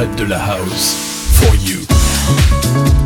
interprète de la house. For you.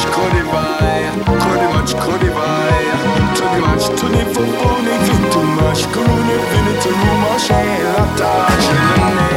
much curry by, curry much curry by, too much to the phone, too much, curry, too much, share, touch, and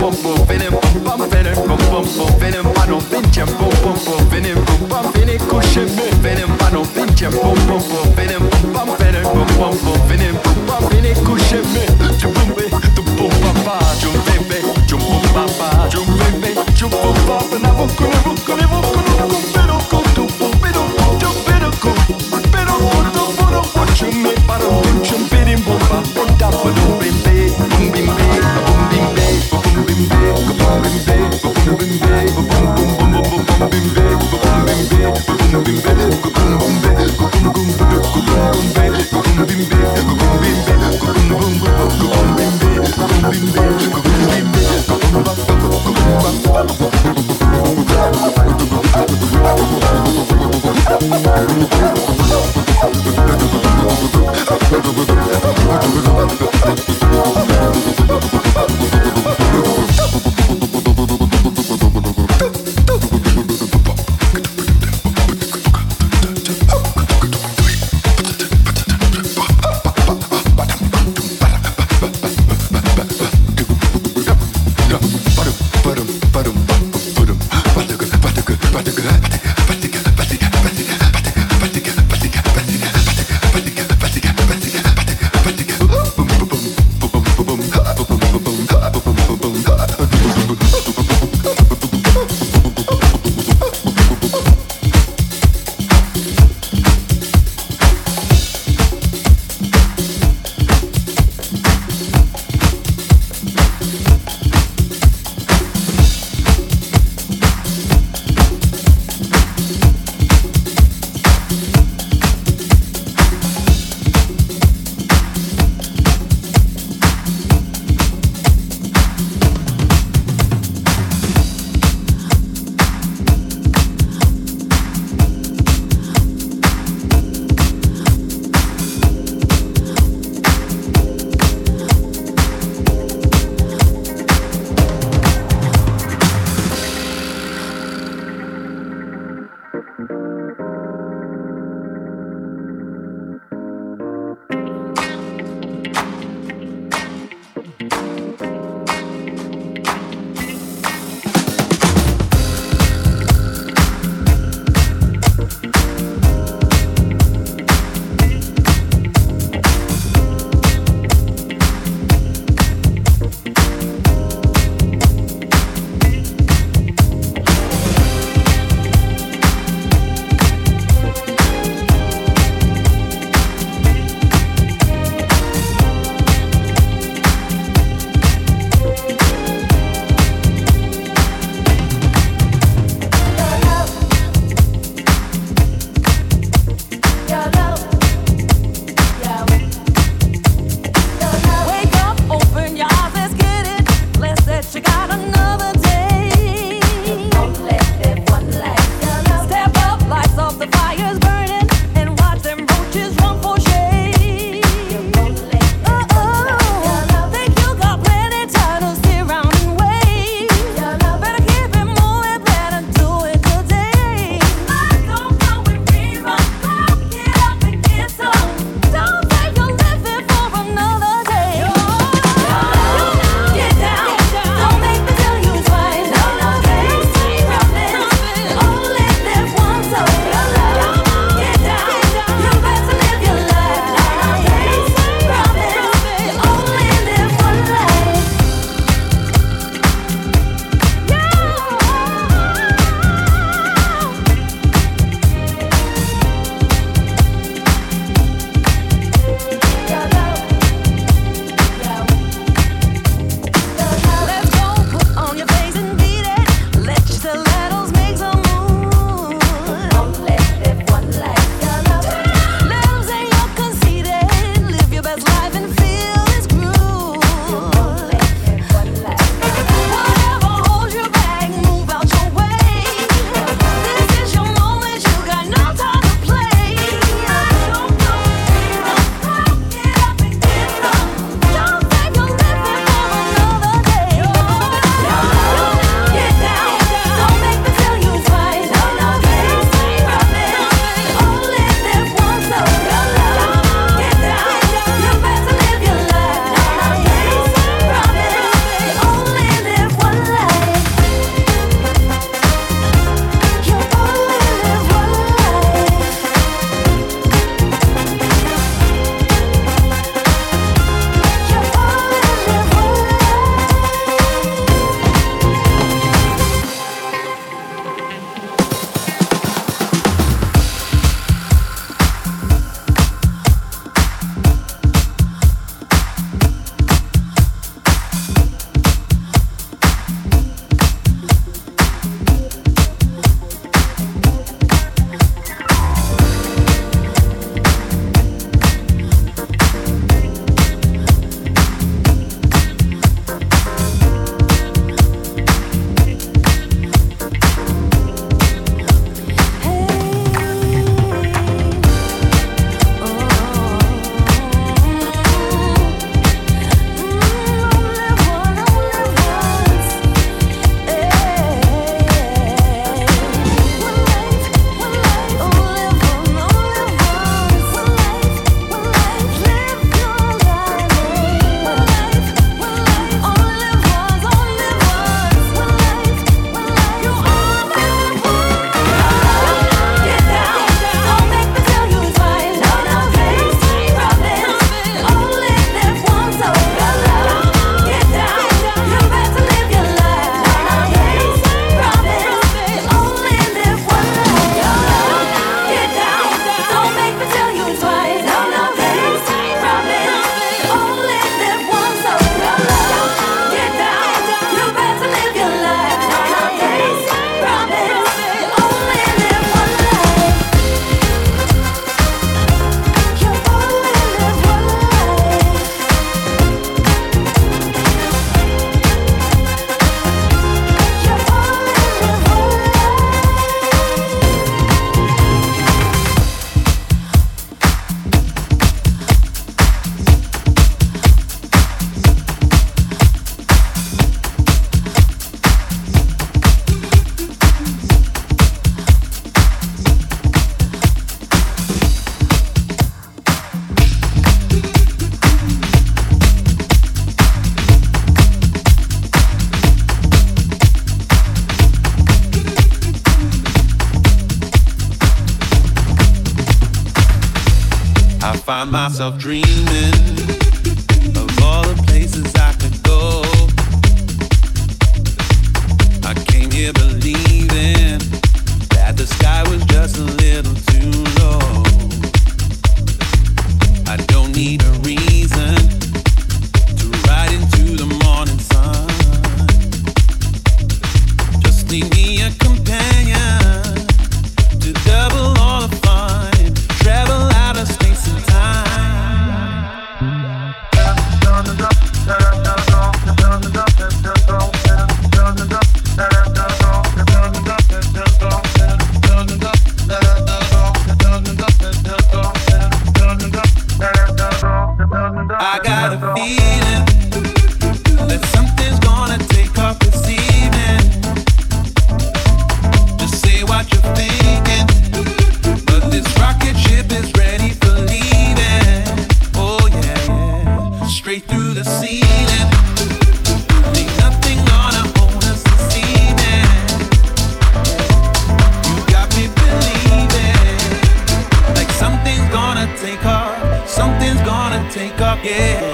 bum bum benim babam benim bum bum bum benim bano bince bum bum bum benim babam beni kuşu bu benim bano bince bum bum bum benim babam benim bum bum bum benim babam beni kuşu bu find myself take off. Something's gonna take off, yeah.